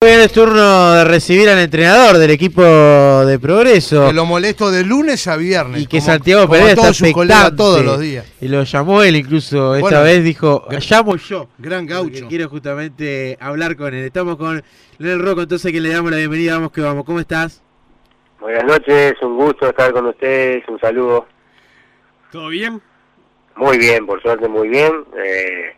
Hoy es turno de recibir al entrenador del equipo de Progreso. Que lo molesto de lunes a viernes. Y que como- Santiago como Pereira todos está todos los días. Y lo llamó él incluso esta Bueno, vez, dijo, llamo yo. Gran gaucho. quiero justamente hablar con él. Estamos con Leonel Rocco, entonces que le damos la bienvenida, vamos que vamos. ¿Cómo estás? Buenas noches, un gusto estar con ustedes, un saludo. ¿Todo bien? Muy bien, por suerte muy bien. Eh,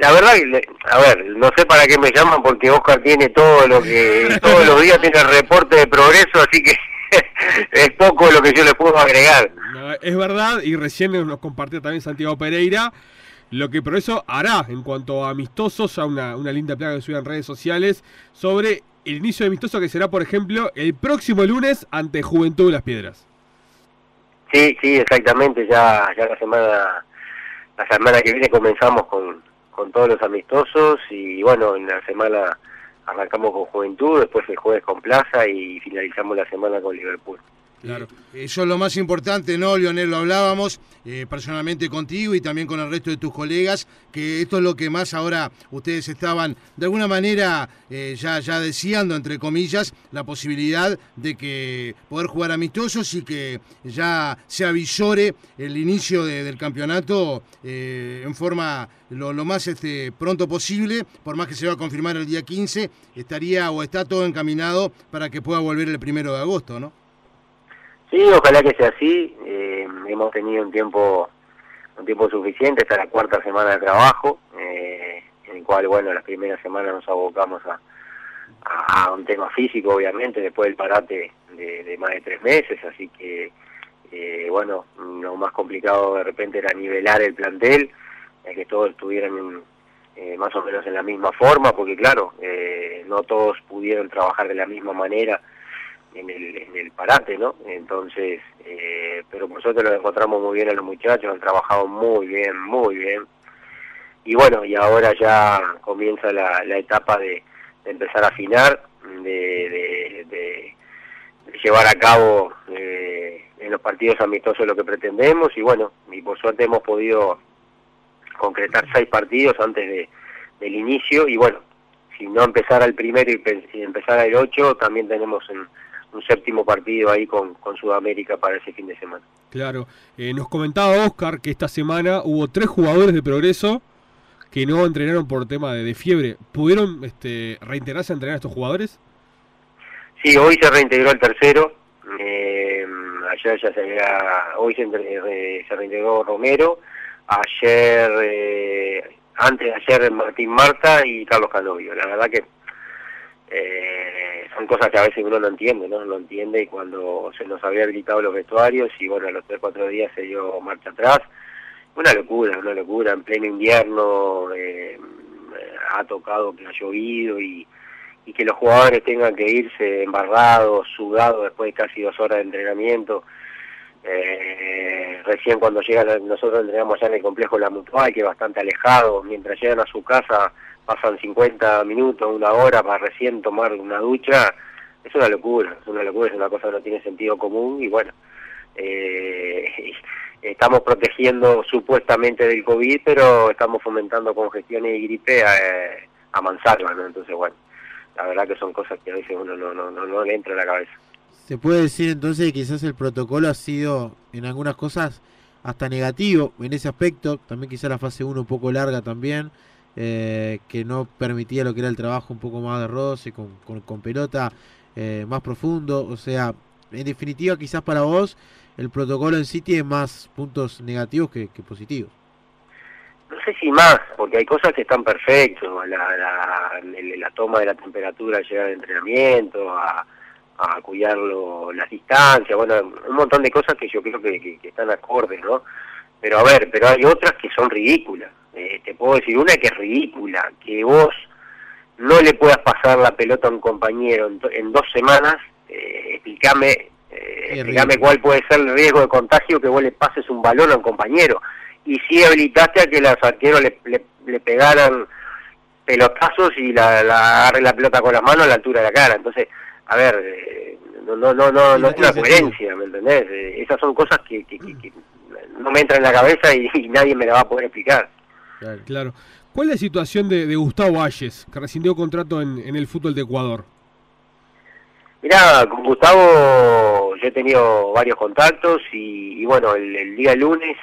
la verdad, que a ver, no sé para qué me llaman porque Oscar tiene todo lo que, todos los días tiene el reporte de progreso, así que es poco lo que yo le puedo agregar. No, Es verdad, y recién nos compartió también Santiago Pereira lo que Progreso hará en cuanto a amistosos, ya una, una linda plaga que subió en redes sociales, sobre el inicio de amistoso que será, por ejemplo, el próximo lunes ante Juventud de las Piedras. Sí, sí, exactamente, ya, ya la semana, la semana que viene comenzamos con, con todos los amistosos y bueno, en la semana arrancamos con Juventud, después el jueves con Plaza y finalizamos la semana con Liverpool. Claro. Eh, Eso es lo más importante, ¿no, Lionel? Lo hablábamos eh, personalmente contigo y también con el resto de tus colegas, que esto es lo que más ahora ustedes estaban, de alguna manera, eh, ya, ya deseando, entre comillas, la posibilidad de que poder jugar amistosos y que ya se avisore el inicio de- del campeonato en forma lo, lo más este, pronto posible, por más que se va a confirmar el día 15, estaría o está todo encaminado para que pueda volver el primero de agosto, ¿no? Sí, ojalá que sea así. Eh, hemos tenido un tiempo un tiempo suficiente, es la cuarta semana de trabajo, eh, en el cual, bueno, las primeras semanas nos abocamos a, un tema físico, obviamente, después del parate de, más de tres meses, así que, eh, bueno, lo más complicado de repente era nivelar el plantel, que todos estuvieran eh, más o menos en la misma forma, porque claro, no todos pudieron trabajar de la misma manera en el, en el parate, ¿no? Entonces, eh, pero por suerte lo encontramos muy bien a los muchachos, han trabajado muy bien, muy bien. Y bueno, y ahora ya comienza la, la etapa de, de empezar a afinar, de, de- llevar a cabo eh, en los partidos amistosos lo que pretendemos y bueno, y por suerte hemos podido concretar seis partidos antes de, del inicio y bueno, si no empezara el primero y, y empezara el ocho, también tenemos un, un séptimo partido ahí con, con Sudamérica para ese fin de semana. Claro. Eh, nos comentaba Oscar que esta semana hubo tres jugadores de Progreso que no entrenaron por tema de, de fiebre. ¿Pudieron este, reintegrarse a entrenar a estos jugadores? Sí, hoy se reintegró el tercero, eh, ayer ya se había, hoy se, eh, se reintegró Romero, ayer, eh, antes de ayer Martín Marta y Carlos Canovio. La verdad que eh, son cosas que a veces uno no entiende, ¿no? No entiende y cuando se nos había habilitado los vestuarios y bueno, a los tres, cuatro días se dio marcha atrás. Una locura, una locura, en pleno invierno, eh, ha tocado que ha llovido y que los jugadores tengan que irse embarrados, sudados después de casi dos horas de entrenamiento. Eh, recién cuando llegan, nosotros entrenamos allá en el complejo La Mutual, que es bastante alejado, mientras llegan a su casa pasan 50 minutos, una hora para recién tomar una ducha, es una locura, es una locura, es una cosa que no tiene sentido común y bueno, eh, estamos protegiendo supuestamente del COVID, pero estamos fomentando congestiones y gripe a, a mansalva, ¿no? Entonces bueno, la verdad que son cosas que a veces uno no, no, no, no le entra a la cabeza. Se puede decir entonces que quizás el protocolo ha sido en algunas cosas hasta negativo en ese aspecto, también quizás la fase 1 un poco larga también, eh, que no permitía lo que era el trabajo un poco más de roce, con, con, con pelota eh, más profundo, o sea, en definitiva quizás para vos el protocolo en sí tiene más puntos negativos que, positivos. no sé si más, porque hay cosas que están perfectas, la, la, la toma de la temperatura al llegar al entrenamiento, a, a cuidarlo, las distancias, bueno, un montón de cosas que yo creo que, que- que están acordes, ¿no? Pero a ver, pero hay otras que son ridículas. Eh, te puedo decir una que es ridícula, que vos no le puedas pasar la pelota a un compañero en, en dos semanas, eh, explícame, eh, explícame cuál puede ser el riesgo de contagio que vos le pases un balón a un compañero. Y si habilitaste a que los arqueros le, le, le pegaran pelotazos y la, la agarre la pelota con las manos a la altura de la cara. Entonces, a ver, eh, no no no no, no es una coherencia, ¿me entendés? Eh, esas son cosas que, que, que- que no me entran en la cabeza y, y nadie me la va a poder explicar. Claro. Claro. ¿Cuál es la situación de, Gustavo Ayes, que rescindió contrato en, el fútbol de Ecuador? Mirá, con Gustavo yo he tenido varios contactos y, bueno, el, día lunes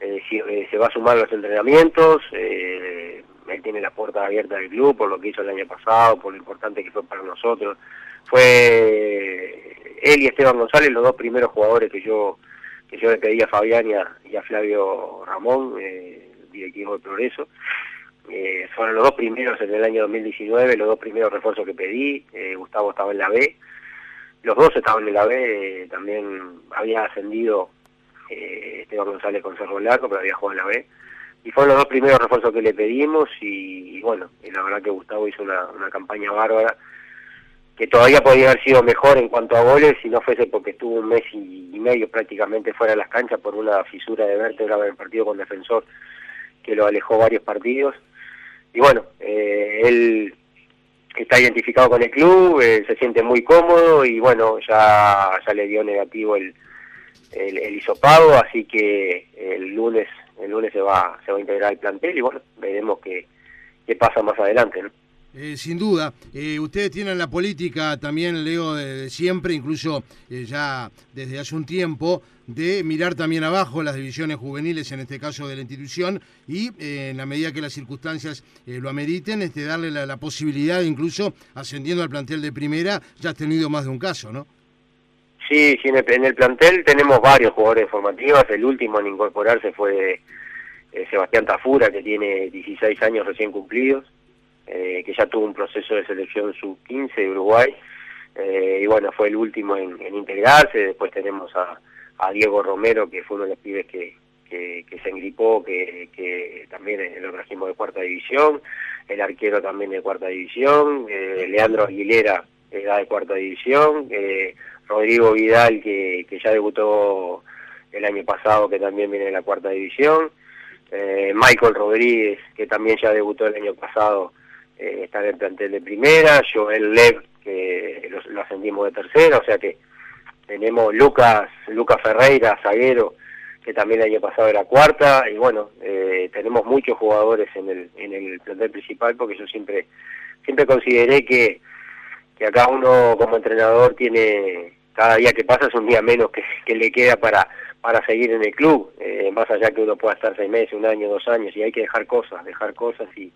eh, se va a sumar los entrenamientos. Eh, él tiene la puerta abierta del club por lo que hizo el año pasado, por lo importante que fue para nosotros. Fue él y Esteban González los dos primeros jugadores que yo que yo le pedí a Fabián y a, Flavio Ramón, eh, directivo de Progreso. Eh, fueron los dos primeros en el año 2019, los dos primeros refuerzos que pedí. Eh, Gustavo estaba en la B. Los dos estaban en la B, también había ascendido Esteban González con Cerro Largo, pero había jugado en la B. Y fueron los dos primeros refuerzos que le pedimos y, bueno, y la verdad que Gustavo hizo una, campaña bárbara que todavía podría haber sido mejor en cuanto a goles si no fuese porque estuvo un mes y, medio prácticamente fuera de las canchas por una fisura de vértebra en el partido con defensor que lo alejó varios partidos. Y bueno, eh, él está identificado con el club, eh, se siente muy cómodo y bueno, ya, ya le dio negativo el, el, el hisopado, así que el lunes el lunes se va se va a integrar el plantel y bueno, veremos qué, qué pasa más adelante. Eh, sin duda. Eh, ustedes tienen la política también, Leo, de, siempre, incluso eh, ya desde hace un tiempo, de mirar también abajo las divisiones juveniles, en este caso de la institución, y en la medida que las circunstancias lo ameriten, este, darle la, posibilidad, incluso ascendiendo al plantel de primera, ya has tenido más de un caso, ¿no? Sí, sí en, el, plantel tenemos varios jugadores formativos. El último en incorporarse fue Sebastián Tafura, que tiene 16 años recién cumplidos eh, que ya tuvo un proceso de selección sub-15 de Uruguay, eh, y bueno, fue el último en, integrarse, después tenemos a, Diego Romero, que fue uno de los pibes que, se engripó, que, que también lo trajimos de cuarta división, el arquero también de cuarta división, eh, Leandro Aguilera era de cuarta división, Rodrigo Vidal, que, que ya debutó el año pasado, que también viene de la cuarta división, Michael Rodríguez, que también ya debutó el año pasado eh, está en el plantel de primera, Joel Lev, que lo, ascendimos de tercera, o sea que tenemos Lucas, Lucas Ferreira, zaguero, que también el año pasado era cuarta, y bueno, eh, tenemos muchos jugadores en el, en el plantel principal, porque yo siempre, siempre consideré que, que acá uno como entrenador tiene, cada día que pasa es un día menos que, le queda para, para seguir en el club, eh, más allá que uno pueda estar seis meses, un año, dos años, y hay que dejar cosas, dejar cosas y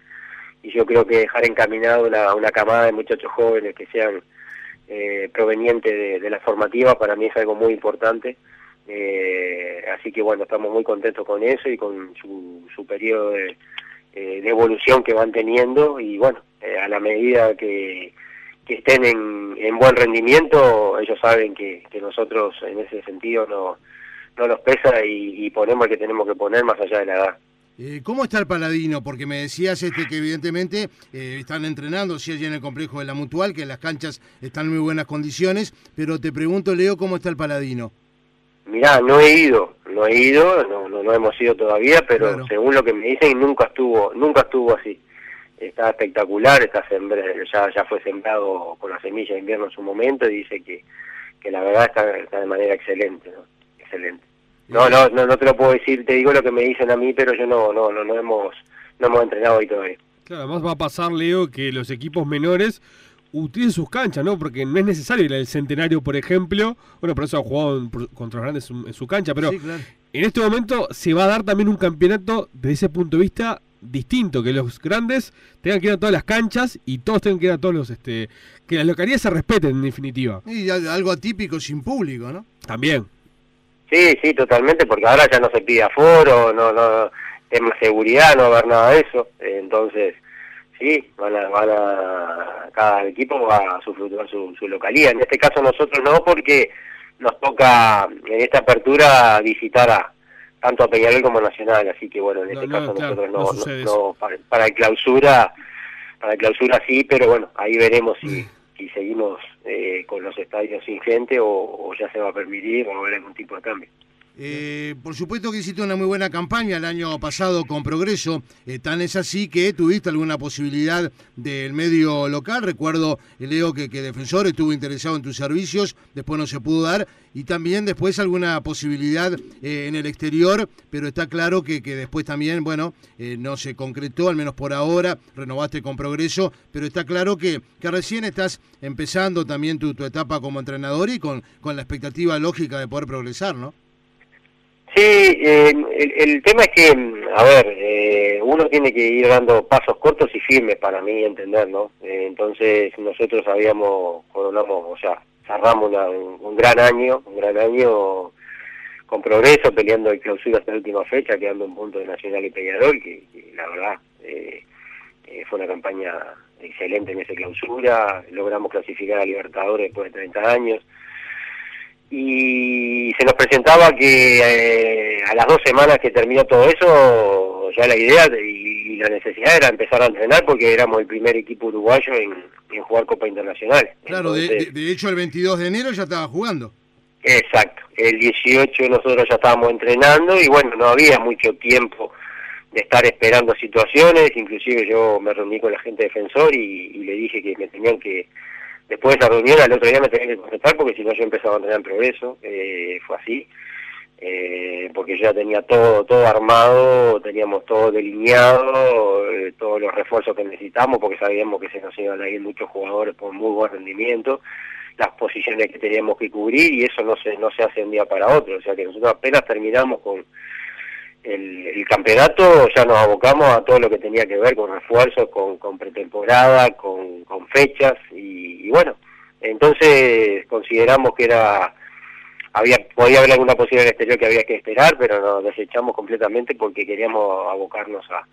yo creo que dejar encaminado una, una camada de muchachos jóvenes que sean eh, provenientes de, la formativa para mí es algo muy importante. Eh, así que bueno, estamos muy contentos con eso y con su, su periodo de, eh, de evolución que van teniendo y bueno, a la medida que, que estén en, en, buen rendimiento, ellos saben que, que nosotros en ese sentido no, no nos pesa y, y ponemos el que tenemos que poner más allá de la edad. Eh, ¿Cómo está el Paladino? Porque me decías este que evidentemente eh, están entrenando, si allí en el complejo de la Mutual, que las canchas están en muy buenas condiciones, pero te pregunto, Leo, ¿cómo está el Paladino? Mirá, no he ido, no he ido, no, no, hemos ido todavía, pero según lo que me dicen, nunca estuvo, nunca estuvo así. Está espectacular, está ya, ya fue sembrado con la semilla de invierno en su momento y dice que, que la verdad está, está de manera excelente, ¿no? Excelente. No, no, no, no te lo puedo decir, te digo lo que me dicen a mí, pero yo no, no, no, no hemos, no hemos entrenado ahí todavía. Claro, además va a pasar, Leo, que los equipos menores utilicen sus canchas, ¿no? Porque no es necesario ir al centenario, por ejemplo. Bueno, por eso ha jugado contra los grandes en su cancha, pero en este momento se va a dar también un campeonato desde ese punto de vista distinto, que los grandes tengan que ir a todas las canchas y todos tengan que ir a todos los, este, que las localidades se respeten en definitiva. Y algo atípico sin público, ¿no? También. Sí, sí, totalmente, porque ahora ya no se pide aforo, no, no, es más seguridad, no va a haber nada de eso. Entonces, sí, van a, van a, cada equipo va a sufrutar su, su localidad. En este caso nosotros no, porque nos toca en esta apertura visitar a tanto a Peñarol como a Nacional, así que bueno, en este caso nosotros no, no, para, para el clausura, para clausura sí, pero bueno, ahí veremos si si seguimos eh, con los estadios sin gente o, ya se va a permitir o va a haber algún tipo de cambio. Eh, por supuesto que hiciste una muy buena campaña el año pasado con Progreso, eh, tan es así que tuviste alguna posibilidad del medio local. Recuerdo, Leo, que, que Defensor estuvo interesado en tus servicios, después no se pudo dar, y también después alguna posibilidad eh, en el exterior, pero está claro que, después también, bueno, no se concretó, al menos por ahora, renovaste con Progreso, pero está claro que, recién estás empezando también tu, etapa como entrenador y con la expectativa lógica de poder progresar, ¿no? Sí, eh, el, tema es que, a ver, eh, uno tiene que ir dando pasos cortos y firmes para mí entender, ¿no? Eh, entonces nosotros habíamos, coronamos, o sea, cerramos un, gran año, un gran año con progreso, peleando el clausura hasta la última fecha, quedando en punto de Nacional y Peñarol, que, la verdad fue una campaña excelente en esa clausura, logramos clasificar a Libertadores después de 30 años y se nos presentaba que eh, a las dos semanas que terminó todo eso, ya la idea y, la necesidad era empezar a entrenar porque éramos el primer equipo uruguayo en, jugar Copa Internacional. Claro, de, hecho el 22 de enero ya estaba jugando. Exacto, el 18 nosotros ya estábamos entrenando y bueno, no había mucho tiempo de estar esperando situaciones, inclusive yo me reuní con la gente defensor y le dije que me tenían que Después de esa reunión, al otro día me tenía que contestar porque si no yo empezaba a entrenar en progreso, eh, fue así, eh, porque yo ya tenía todo todo armado, teníamos todo delineado, eh, todos los refuerzos que necesitamos, porque sabíamos que se nos iban a ir muchos jugadores por muy buen rendimiento, las posiciones que teníamos que cubrir y eso no se, no se hace un día para otro, o sea que nosotros apenas terminamos con el, campeonato ya nos abocamos a todo lo que tenía que ver con refuerzos, con, con pretemporada, con, con fechas y, bueno, entonces consideramos que era había podía haber alguna posibilidad en el exterior que había que esperar, pero nos desechamos completamente porque queríamos abocarnos a,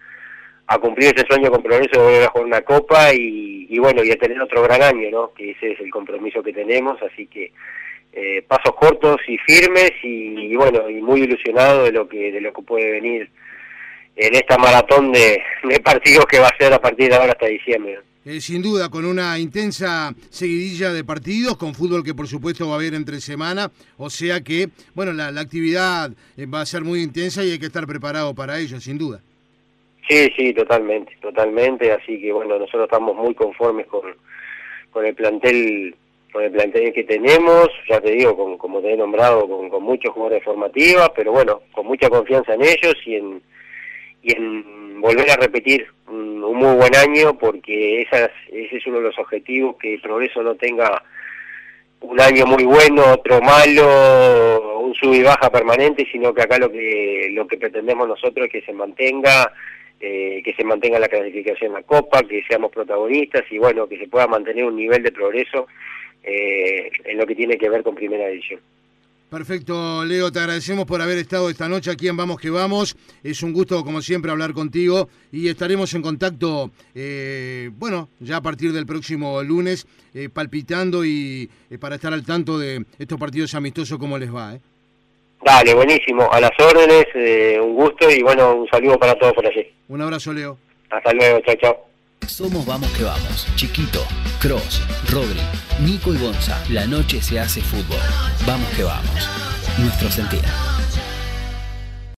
a cumplir ese sueño con progreso de volver a jugar una copa y, y bueno, y a tener otro gran año, ¿no? Que ese es el compromiso que tenemos, así que eh, pasos cortos y firmes y, bueno y muy ilusionado de lo que de lo que puede venir en esta maratón de, partidos que va a ser a partir de ahora hasta diciembre. Eh, sin duda, con una intensa seguidilla de partidos, con fútbol que por supuesto va a haber entre semana, o sea que, bueno, la, actividad eh, va a ser muy intensa y hay que estar preparado para ello, sin duda. Sí, sí, totalmente, totalmente, así que bueno, nosotros estamos muy conformes con, con el plantel con el plantel que tenemos, ya te digo, con, como te he nombrado, con, muchos jugadores formativas, pero bueno, con mucha confianza en ellos y en, y en volver a repetir un, muy buen año, porque ese es uno de los objetivos, que el progreso no tenga un año muy bueno, otro malo, un sub y baja permanente, sino que acá lo que, lo que pretendemos nosotros es que se mantenga eh, que se mantenga la clasificación la Copa, que seamos protagonistas y bueno, que se pueda mantener un nivel de progreso eh, en lo que tiene que ver con Primera División. Perfecto, Leo, te agradecemos por haber estado esta noche aquí en Vamos que Vamos. Es un gusto, como siempre, hablar contigo y estaremos en contacto, eh, bueno, ya a partir del próximo lunes, eh, palpitando y para estar al tanto de estos partidos amistosos, cómo les va. Dale, buenísimo, a las órdenes, un gusto y bueno, un saludo para todos por allí. Un abrazo, Leo. Hasta luego, chao, chao. Somos Vamos que Vamos, Chiquito, Cross, Rodri, Nico y Gonza. La noche se hace fútbol. Vamos que vamos. Nuestro sentir.